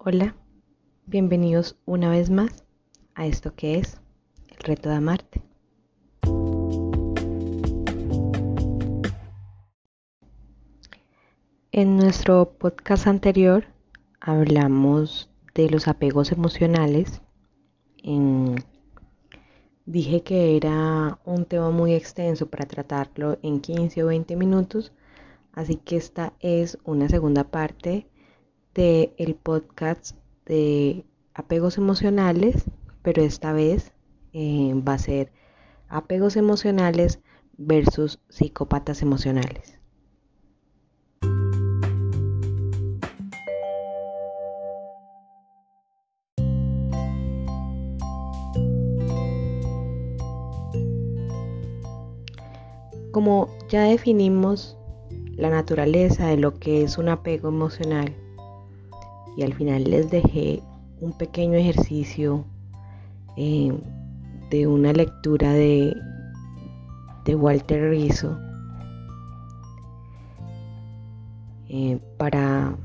Hola, bienvenidos una vez más a esto que es el reto de amarte. En nuestro podcast anterior hablamos de los apegos emocionales. dije que era un tema muy extenso para tratarlo en 15 o 20 minutos, así que esta es una segunda parte el podcast de apegos emocionales, pero esta vez eh, va a ser apegos emocionales versus psicópatas emocionales. Como ya definimos la naturaleza de lo que es un apego emocional y al final les dejé un pequeño ejercicio eh, de una lectura de, de Walter Rizzo eh, para,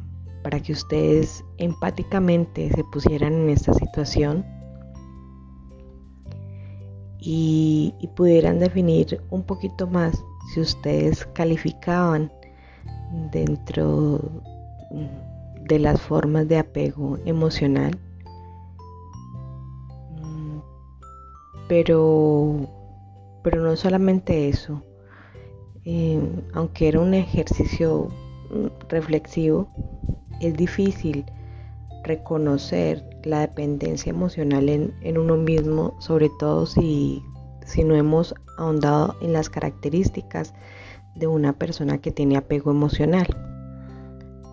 para que ustedes empáticamente se pusieran en esta situación y, y, pudieran definir un poquito más si ustedes calificaban dentro de las formas de apego emocional. Mm, pero, pero no solamente eso, eh, aunque era un ejercicio mm, reflexivo, es difícil reconocer la dependencia emocional en, en uno mismo, sobre todo si, si no hemos ahondado en las características de una persona que tiene apego emocional.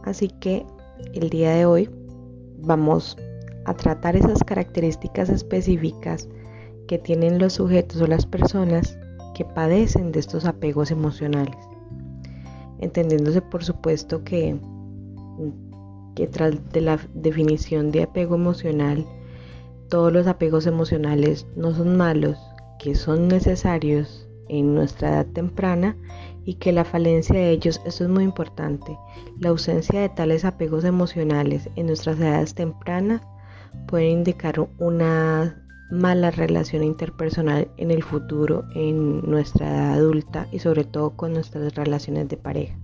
Así que el día de hoy vamos a tratar esas características específicas que tienen los sujetos o las personas que padecen de estos apegos emocionales. Entendiéndose por supuesto que, que tras de la definición de apego emocional, todos los apegos emocionales no son malos, que son necesarios en nuestra edad temprana y que la falencia de ellos, esto es muy importante, la ausencia de tales apegos emocionales en nuestras edades tempranas puede indicar una mala relación interpersonal en el futuro, en nuestra edad adulta y sobre todo con nuestras relaciones de pareja.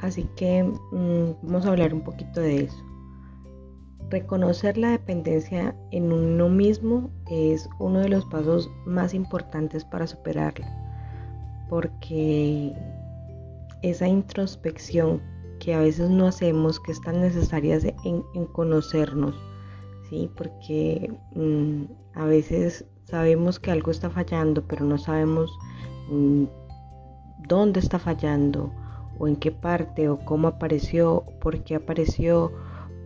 Así que mm, vamos a hablar un poquito de eso. Reconocer la dependencia en uno mismo es uno de los pasos más importantes para superarla porque esa introspección que a veces no hacemos, que es tan necesaria en, conocernos, ¿sí? porque mm, a veces sabemos que algo está fallando, pero no sabemos mm, dónde está fallando, o en qué parte, o cómo apareció, por qué apareció,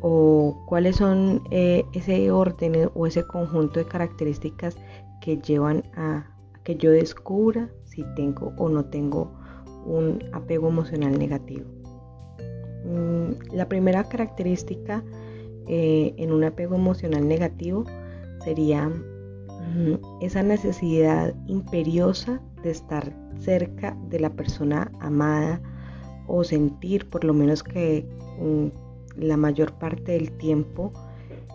o cuáles son eh, ese orden o ese conjunto de características que llevan a que yo descubra si tengo o no tengo un apego emocional negativo. Mm, la primera característica eh, en un apego emocional negativo sería esa necesidad imperiosa de estar cerca de la persona amada o sentir por lo menos que mm, la mayor parte del tiempo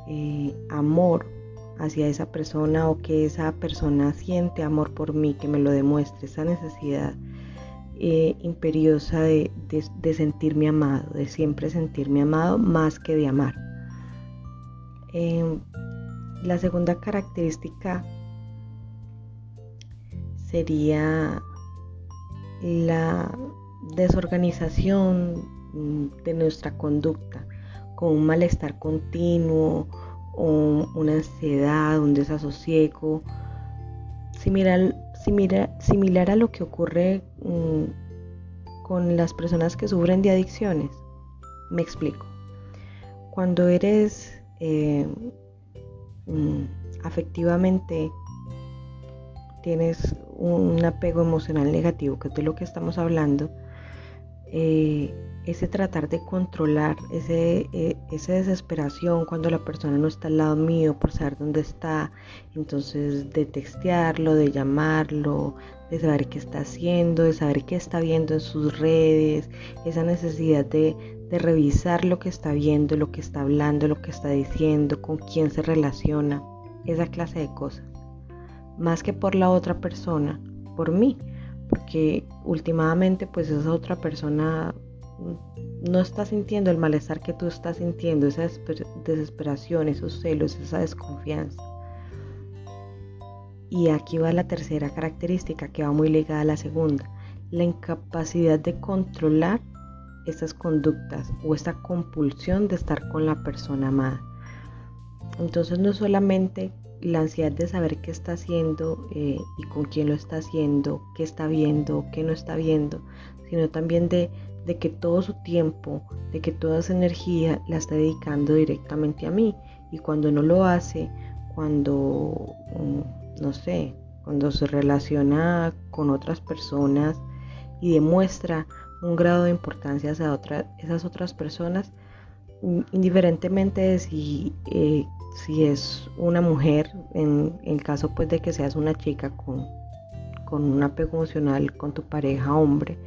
eh, amor hacia esa persona o que esa persona siente amor por mí, que me lo demuestre, esa necesidad eh, imperiosa de, sentirme amado, de siempre sentirme amado más que de amar. Em, la segunda característica sería la desorganización mm, de nuestra conducta, con un malestar continuo, una ansiedad, un desasosiego, similar, similar, similar a lo que ocurre mm, con las personas que sufren de adicciones. Me explico. Cuando eres eh, mm, afectivamente tienes un apego emocional negativo, que es de lo que estamos hablando, eh, ese tratar de controlar, ese, eh, esa desesperación cuando la persona no está al lado mío por saber dónde está, entonces de textearlo, de llamarlo, de saber qué está haciendo, de saber qué está viendo en sus redes, esa necesidad de, de revisar lo que está viendo, lo que está hablando, lo que está diciendo, con quién se relaciona, esa clase de cosas. Más que por la otra persona, por mí, porque últimamente pues esa otra persona no está sintiendo el malestar que tú estás sintiendo, esa desesperación, esos celos, esa desconfianza. Y aquí va la tercera característica que va muy ligada a la segunda, la incapacidad de controlar estas conductas o esta compulsión de estar con la persona amada. Entonces no solamente la ansiedad de saber qué está haciendo eh, y con quién lo está haciendo, qué está viendo, qué no está viendo, sino también de, de que todo su tiempo, de que toda esa energía la está dedicando directamente a mí. Y cuando no lo hace, cuando, mm, no sé, cuando se relaciona con otras personas y demuestra un grado de importancia hacia otra, esas otras personas, indiferentemente de si, eh, si es una mujer, en, el caso pues de que seas una chica con, con un apego emocional con tu pareja hombre,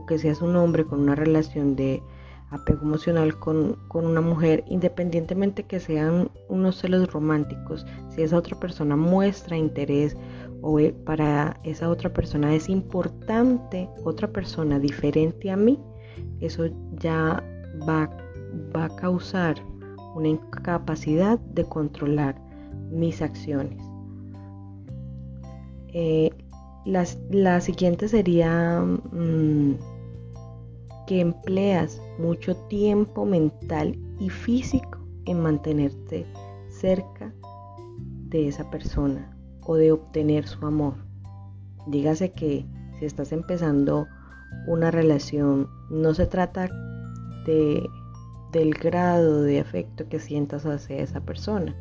o que seas un hombre con una relación de apego emocional con, con, una mujer, independientemente que sean unos celos románticos, si esa otra persona muestra interés o e, para esa otra persona es importante otra persona diferente a mí, eso ya va, va a causar una incapacidad de controlar mis acciones. Eh, la siguiente sería mm, que empleas mucho tiempo mental y físico en mantenerte cerca de esa persona o de obtener su amor. Dígase que si estás empezando una relación, no se trata de, del grado de afecto que sientas hacia esa persona,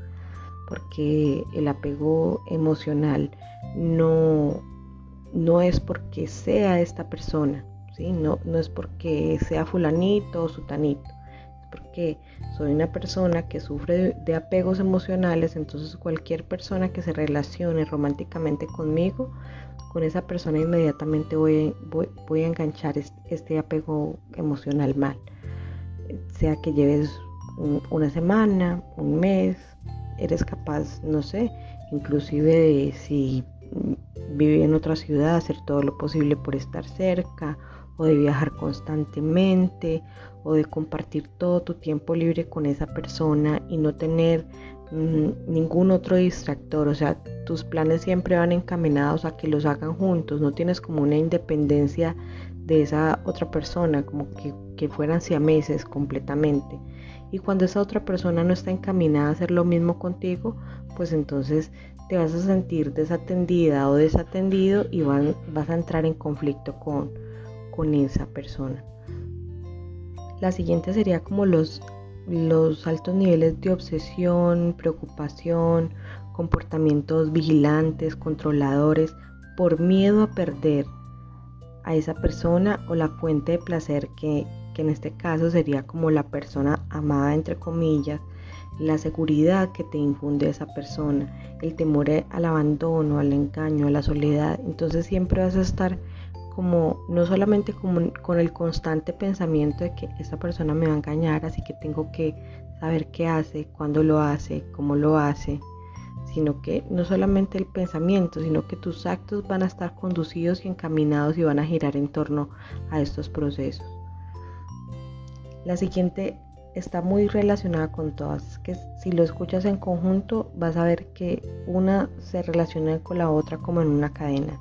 porque el apego emocional no, no es porque sea esta persona, no, no es porque sea fulanito o sutanito, porque soy una persona que sufre de, apegos emocionales, entonces cualquier persona que se relacione románticamente conmigo, con esa persona inmediatamente voy, voy, a enganchar este, apego emocional mal. Sea que lleves una semana, un mes, eres capaz, no sé, inclusive de si vive en otra ciudad, hacer todo lo posible por estar cerca o de viajar constantemente o de compartir todo tu tiempo libre con esa persona y no tener mm, ningún otro distractor. O sea, tus planes siempre van encaminados a que los hagan juntos. No tienes como una independencia de esa otra persona, como que, que fueran siameses completamente. Y cuando esa otra persona no está encaminada a hacer lo mismo contigo, pues entonces te vas a sentir desatendida o desatendido y vas a entrar en conflicto con, con esa persona. La siguiente sería como los, los altos niveles de obsesión, preocupación, comportamientos vigilantes, controladores, por miedo a perder a esa persona o la fuente de placer que, que en este caso sería como la persona amada entre comillas, la seguridad que te infunde esa persona, el temor al abandono, al engaño, a la soledad. Entonces siempre vas a estar como no solamente con el constante pensamiento de que esa persona me va a engañar, así que tengo que saber qué hace, cuándo lo hace, cómo lo hace, sino que no solamente el pensamiento, sino que tus actos van a estar conducidos y encaminados y van a girar en torno a estos procesos. La siguiente está muy relacionada con todas, que si lo escuchas en conjunto vas a ver que una se relaciona con la otra como en una cadena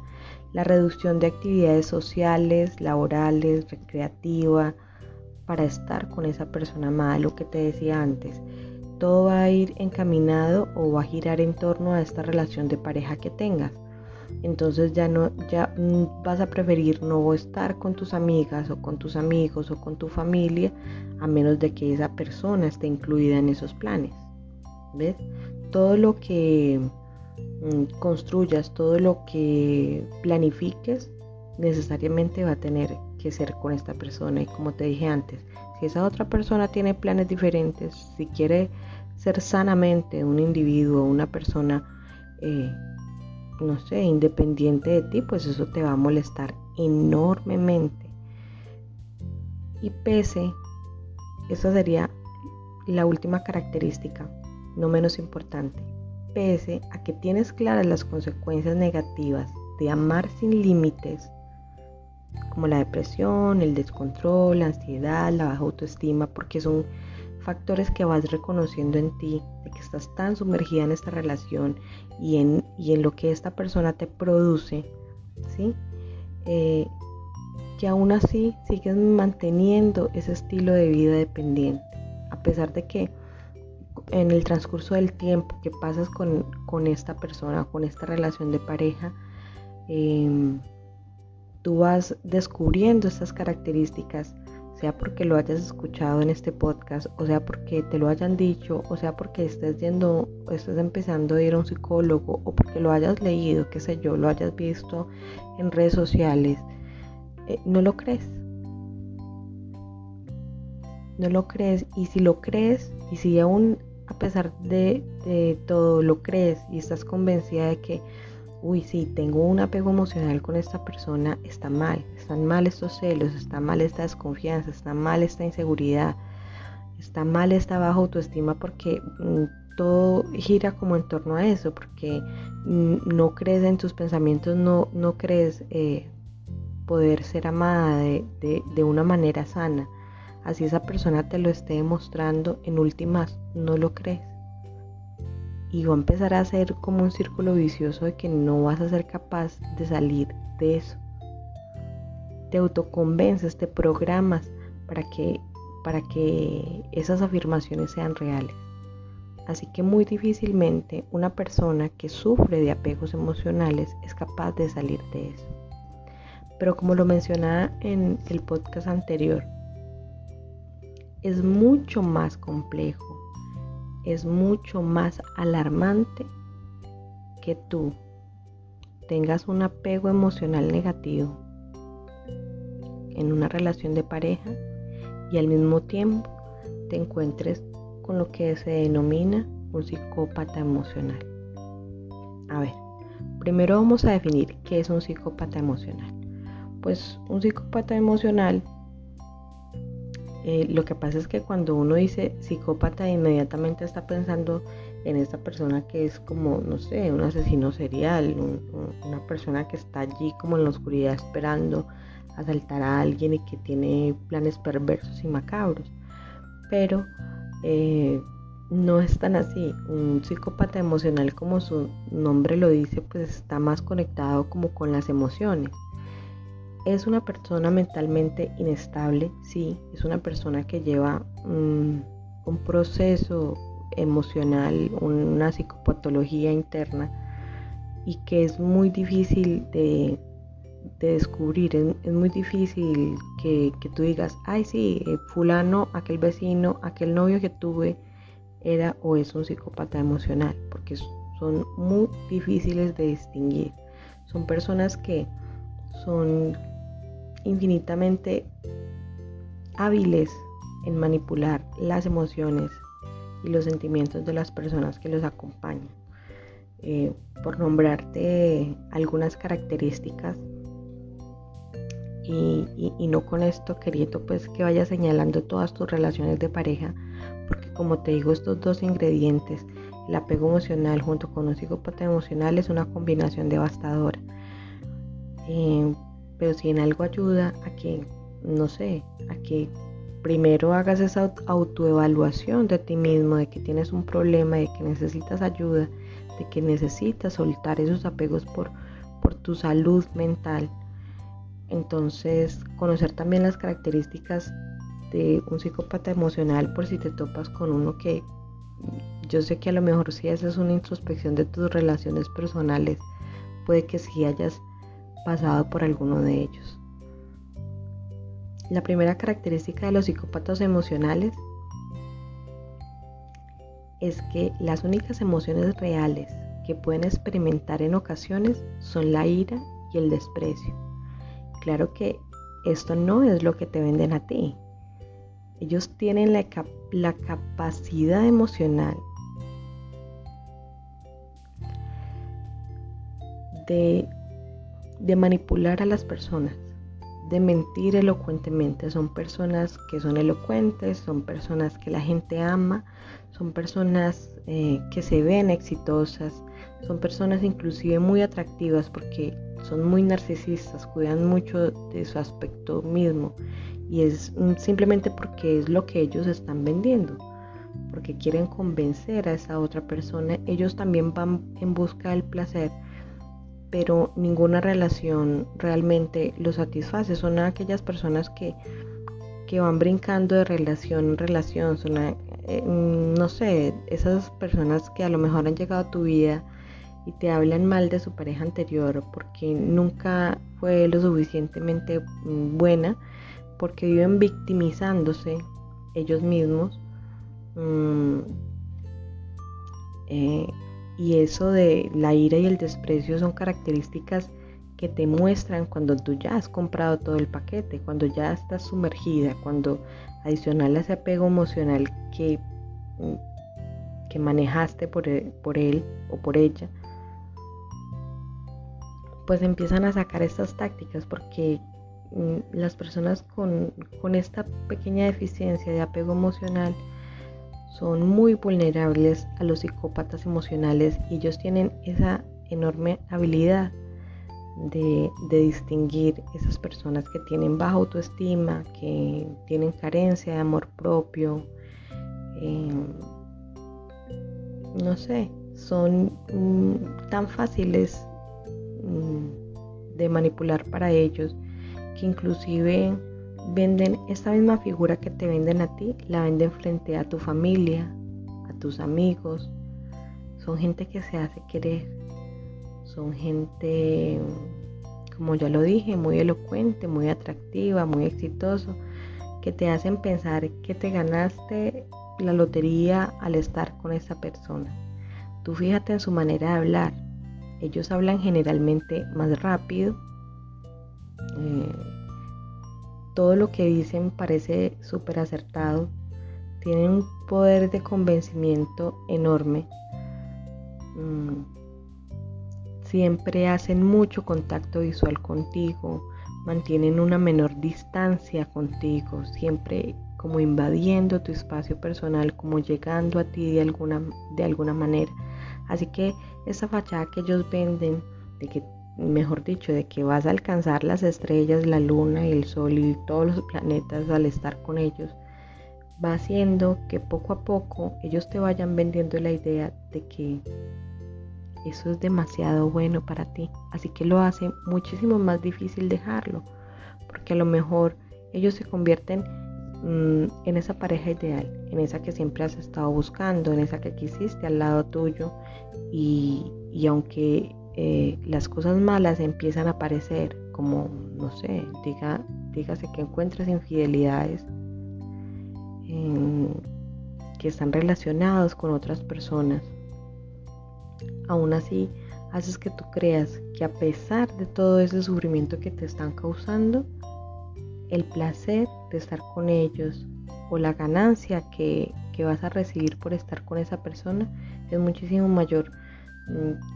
la reducción de actividades sociales, laborales, recreativa, para estar con esa persona amada, lo que te decía antes. Todo va a ir encaminado o va a girar en torno a esta relación de pareja que tengas. Entonces ya no ya vas a preferir no estar con tus amigas o con tus amigos o con tu familia a menos de que esa persona esté incluida en esos planes. ¿Ves? Todo lo que Mm, construyas, todo lo que planifiques, necesariamente va a tener que ser con esta persona. Y como te dije antes, si esa otra persona tiene planes diferentes, si quiere ser sanamente un individuo, una persona, eh, no sé, independiente de ti, pues eso te va a molestar enormemente. Y pese esa sería la última característica, no menos importante. A que tienes claras las consecuencias negativas de amar sin límites, como la depresión, el descontrol, la ansiedad, la baja autoestima, porque son factores que vas reconociendo en ti, de que estás tan sumergida en esta relación y en, y en lo que esta persona te produce, ¿sí? Eh, que aún así sigues manteniendo ese estilo de vida dependiente, a pesar de que en el transcurso del tiempo que pasas con, esta persona, con esta relación de pareja, em, tú vas descubriendo estas características, sea porque lo hayas escuchado en este podcast, o sea porque te lo hayan dicho, o sea porque estés yendo, estés empezando a ir a un psicólogo, o porque lo hayas leído, qué sé yo, lo hayas visto en redes sociales, eh, no lo crees. No lo crees. Y si lo crees, y si aún a pesar de, de todo lo crees y estás convencida de que uy, sí, tengo un apego emocional con esta persona, está mal, están mal estos celos, está mal esta desconfianza, está mal esta inseguridad, está mal esta baja autoestima porque mm, todo gira como en torno a eso, porque mm, no crees en tus pensamientos, no, no crees eh, poder ser amada de, de una manera sana. Así esa persona te lo esté demostrando, en últimas no lo crees y va a empezar a ser como un círculo vicioso de que no vas a ser capaz de salir de eso. Te autoconvences, te programas para que, para que esas afirmaciones sean reales. Así que muy difícilmente una persona que sufre de apegos emocionales es capaz de salir de eso. Pero como lo mencionaba en el podcast anterior, es mucho más complejo es mucho más alarmante que tú tengas un apego emocional negativo en una relación de pareja y al mismo tiempo te encuentres con lo que se denomina un psicópata emocional. A ver, primero vamos a definir qué es un psicópata emocional. Pues un psicópata emocional eh, lo que pasa es que cuando uno dice psicópata, inmediatamente está pensando en esta persona que es como, no sé, un asesino serial, una persona que está allí como en la oscuridad esperando asaltar a alguien y que tiene planes perversos y macabros. Pero eh, no es tan así. Un psicópata emocional, como su nombre lo dice, pues está más conectado como con las emociones. Es una persona mentalmente inestable, sí, es una persona que lleva un proceso emocional, una psicopatología interna y que es muy difícil de, descubrir, es, muy difícil que, que, tú digas, ay sí, eh, fulano, aquel vecino, aquel novio que tuve era o es un psicópata emocional, porque son muy difíciles de distinguir. Son personas que son infinitamente hábiles en manipular las emociones y los sentimientos de las personas que los acompañan. Eh, por nombrarte algunas características y, no con esto queriendo pues que vayas señalando todas tus relaciones de pareja porque como te digo estos dos ingredientes el apego emocional junto con un psicópata emocional es una combinación devastadora eh, pero si en algo ayuda a que, no sé, a que primero hagas esa autoevaluación de ti mismo, de que tienes un problema, de que necesitas ayuda, de que necesitas soltar esos apegos por, por tu salud mental. Entonces, conocer también las características de un psicópata emocional por si te topas con uno que yo sé que a lo mejor si haces una introspección de tus relaciones personales, puede que si hayas pasado por alguno de ellos. La primera característica de los psicópatas emocionales es que las únicas emociones reales que pueden experimentar en ocasiones son la ira y el desprecio. Claro que esto no es lo que te venden a ti. Ellos tienen la, la capacidad emocional de de manipular a las personas, de mentir elocuentemente. Son personas que son elocuentes, son personas que la gente ama, son personas eh, que se ven exitosas, son personas inclusive muy atractivas porque son muy narcisistas, cuidan mucho de su aspecto mismo y es simplemente porque es lo que ellos están vendiendo, porque quieren convencer a esa otra persona. Ellos también van en busca del placer, pero ninguna relación realmente los satisface. Son aquellas personas que, que van brincando de relación en relación, son, eh, no sé, esas personas que a lo mejor han llegado a tu vida y te hablan mal de su pareja anterior porque nunca fue lo suficientemente mm, buena, porque viven victimizándose ellos mismos. Mm, eh, y eso de la ira y el desprecio son características que te muestran cuando tú ya has comprado todo el paquete, cuando ya estás sumergida, cuando adicional a ese apego emocional que, mm, que manejaste por, e, por él o por ella, pues empiezan a sacar estas tácticas porque mm, las personas con, esta pequeña deficiencia de apego emocional son muy vulnerables a los psicópatas emocionales y ellos tienen esa enorme habilidad de, distinguir esas personas que tienen baja autoestima, que tienen carencia de amor propio, em, no sé, son mm, tan fáciles Mm, de manipular para ellos, que inclusive venden esta misma figura que te venden a ti, la venden frente a tu familia, a tus amigos. Son gente que se hace querer, son gente, como ya lo dije, muy elocuente, muy atractiva, muy exitoso, que te hacen pensar que te ganaste la lotería al estar con esa persona. Tú fíjate en su manera de hablar, ellos hablan generalmente más rápido. Eh, todo lo que dicen parece súper acertado. Tienen un poder de convencimiento enorme. Mm, siempre hacen mucho contacto visual contigo. Mantienen una menor distancia contigo. Siempre como invadiendo tu espacio personal, como llegando a ti de alguna, de alguna manera. Así que esa fachada que ellos venden de que, mejor dicho, de que vas a alcanzar las estrellas, la luna y el sol y todos los planetas al estar con ellos, va haciendo que poco a poco ellos te vayan vendiendo la idea de que eso es demasiado bueno para ti. Así que lo hace muchísimo más difícil dejarlo, porque a lo mejor ellos se convierten mm, en esa pareja ideal, en esa que siempre has estado buscando, en esa que quisiste al lado tuyo y, aunque eh, las cosas malas empiezan a aparecer, como, no sé, diga, dígase que encuentras infidelidades que están relacionados con otras personas, aún así haces que tú creas que a pesar de todo ese sufrimiento que te están causando, el placer de estar con ellos o la ganancia que, que vas a recibir por estar con esa persona es muchísimo mayor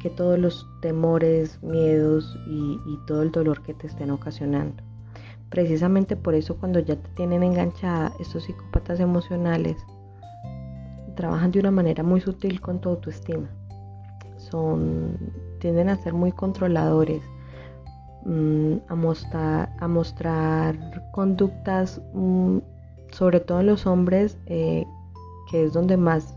que todos los temores, miedos y, todo el dolor que te estén ocasionando. Precisamente por eso cuando ya te tienen enganchada, estos psicópatas emocionales trabajan de una manera muy sutil con tu autoestima. Son, tienden a ser muy controladores, mm, a, mostrar, a mostrar conductas, mm, sobre todo en los hombres, eh, que es donde más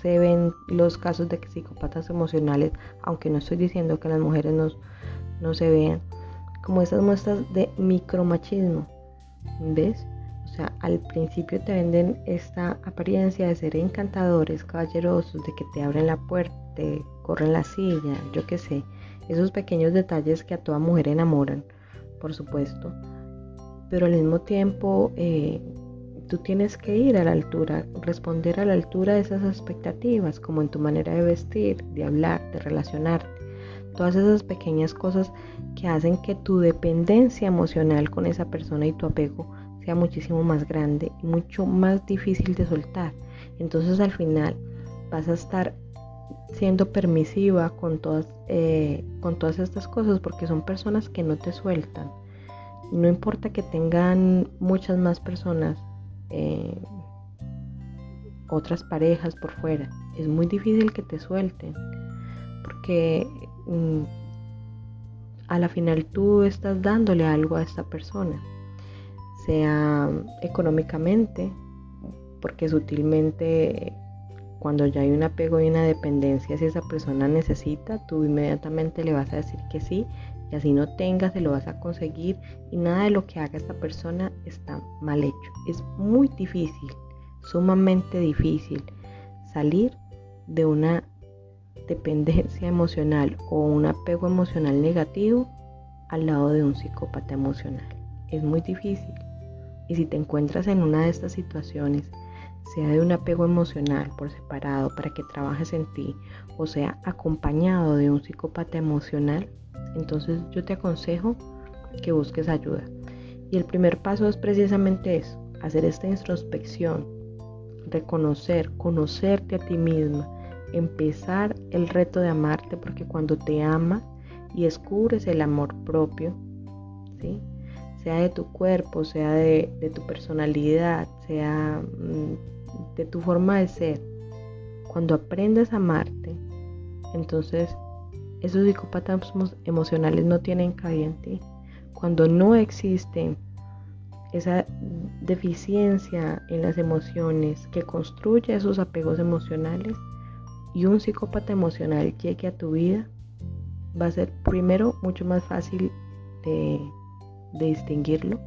se ven los casos de psicópatas emocionales, aunque no estoy diciendo que las mujeres no, no se vean, como esas muestras de micromachismo. ¿Ves? O sea, al principio te venden esta apariencia de ser encantadores, caballerosos, de que te abren la puerta, te corren la silla, yo qué sé. Esos pequeños detalles que a toda mujer enamoran, por supuesto. Pero al mismo tiempo eh, tú tienes que ir a la altura, responder a la altura de esas expectativas, como en tu manera de vestir, de hablar, de relacionarte. Todas esas pequeñas cosas que hacen que tu dependencia emocional con esa persona y tu apego sea muchísimo más grande y mucho más difícil de soltar. Entonces al final vas a estar siendo permisiva con todas, eh, con todas estas cosas porque son personas que no te sueltan no importa que tengan muchas más personas, eh, otras parejas por fuera, es muy difícil que te suelten, porque mm, a la final tú estás dándole algo a esta persona, sea económicamente, porque sutilmente cuando ya hay un apego y una dependencia, si esa persona necesita, tú inmediatamente le vas a decir que sí y así no tengas, se lo vas a conseguir y nada de lo que haga esta persona está mal hecho. Es muy difícil, sumamente difícil salir de una dependencia emocional o un apego emocional negativo al lado de un psicópata emocional. Es muy difícil. Y si te encuentras en una de estas situaciones sea de un apego emocional por separado para que trabajes en ti o sea acompañado de un psicópata emocional, entonces yo te aconsejo que busques ayuda. Y el primer paso es precisamente eso, hacer esta introspección, reconocer, conocerte a ti misma, empezar el reto de amarte porque cuando te amas y descubres el amor propio, ¿sí? sea de tu cuerpo, sea de, tu personalidad, sea mm, de tu forma de ser, cuando aprendes a amarte, entonces esos psicópatas emocionales no tienen cabida en ti. Cuando no existe esa deficiencia en las emociones que construye esos apegos emocionales y un psicópata emocional llegue a tu vida, va a ser primero mucho más fácil de de distinguirlo,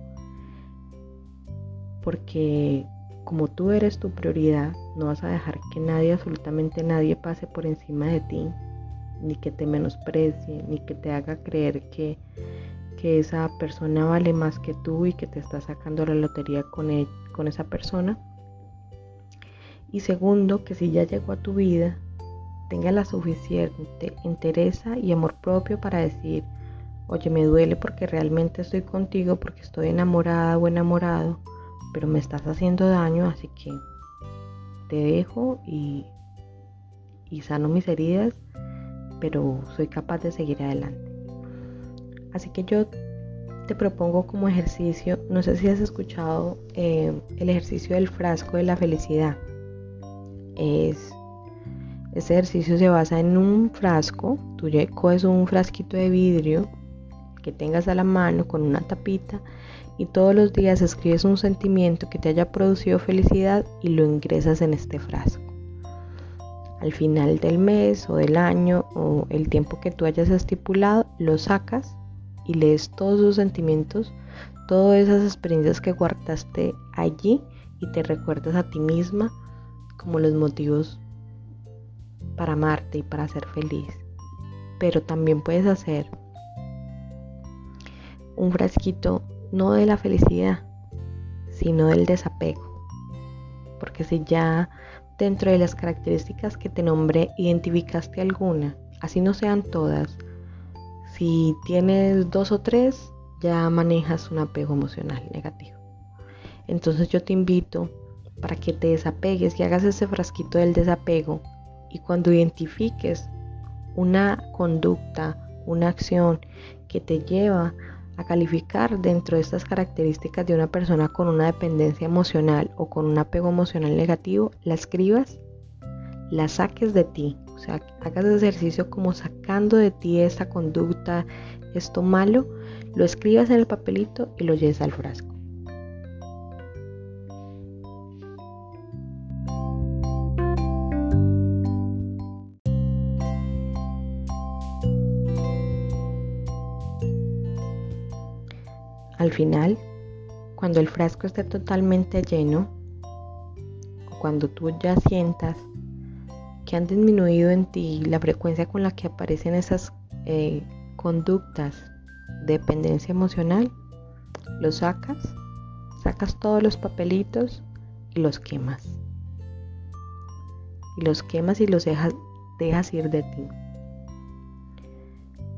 porque como tú eres tu prioridad, no vas a dejar que nadie, absolutamente nadie, pase por encima de ti, ni que te menosprecie, ni que te haga creer que, que esa persona vale más que tú y que te está sacando la lotería con, e, con esa persona. Y segundo, que si ya llegó a tu vida, tenga la suficiente interés y amor propio para decir, oye, me duele porque realmente estoy contigo, porque estoy enamorada o enamorado, pero me estás haciendo daño, así que te dejo y, y sano mis heridas, pero soy capaz de seguir adelante. Así que yo te propongo como ejercicio, no sé si has escuchado eh, el ejercicio del frasco de la felicidad. Es, ese ejercicio se basa en un frasco, tú coges un frasquito de vidrio que tengas a la mano con una tapita y todos los días escribes un sentimiento que te haya producido felicidad y lo ingresas en este frasco. Al final del mes o del año o el tiempo que tú hayas estipulado, lo sacas y lees todos sus sentimientos, todas esas experiencias que guardaste allí y te recuerdas a ti misma como los motivos para amarte y para ser feliz. Pero también puedes hacer un frasquito no de la felicidad, sino del desapego. Porque si ya dentro de las características que te nombré identificaste alguna, así no sean todas, si tienes dos o tres, ya manejas un apego emocional negativo. Entonces yo te invito para que te desapegues y hagas ese frasquito del desapego y cuando identifiques una conducta, una acción que te lleva a calificar dentro de estas características de una persona con una dependencia emocional o con un apego emocional negativo, la escribas, la saques de ti, o sea, hagas ejercicio como sacando de ti esta conducta, esto malo, lo escribas en el papelito y lo lleves al frasco. Final, cuando el frasco esté totalmente lleno, o cuando tú ya sientas que han disminuido en ti la frecuencia con la que aparecen esas eh, conductas de dependencia emocional, los sacas, sacas todos los papelitos y los quemas. Y los quemas y los dejas, dejas ir de ti.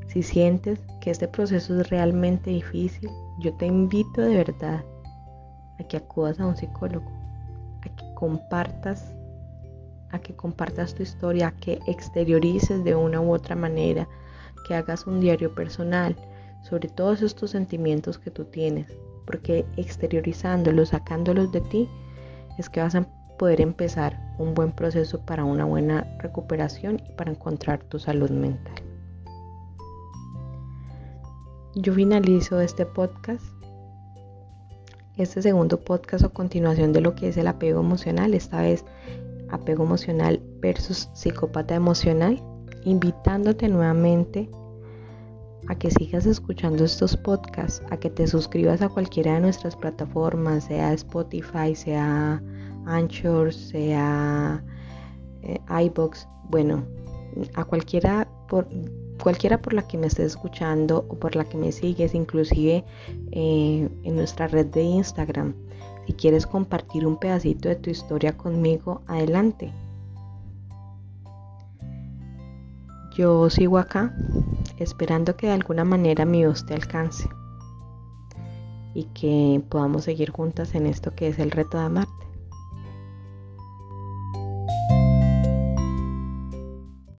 Si sientes que este proceso es realmente difícil, yo te invito de verdad a que acudas a un psicólogo, a que compartas, a que compartas tu historia, a que exteriorices de una u otra manera, que hagas un diario personal sobre todos estos sentimientos que tú tienes, porque exteriorizándolos, sacándolos de ti, es que vas a poder empezar un buen proceso para una buena recuperación y para encontrar tu salud mental. Yo finalizo este podcast, este segundo podcast o continuación de lo que es el apego emocional, esta vez apego emocional versus psicópata emocional, invitándote nuevamente a que sigas escuchando estos podcasts, a que te suscribas a cualquiera de nuestras plataformas, sea Spotify, sea Anchor, sea eh, iBox, bueno, a cualquiera por cualquiera por la que me estés escuchando o por la que me sigues, inclusive eh, en nuestra red de Instagram. Si quieres compartir un pedacito de tu historia conmigo, adelante. Yo sigo acá esperando que de alguna manera mi voz te alcance y que podamos seguir juntas en esto que es el reto de amarte.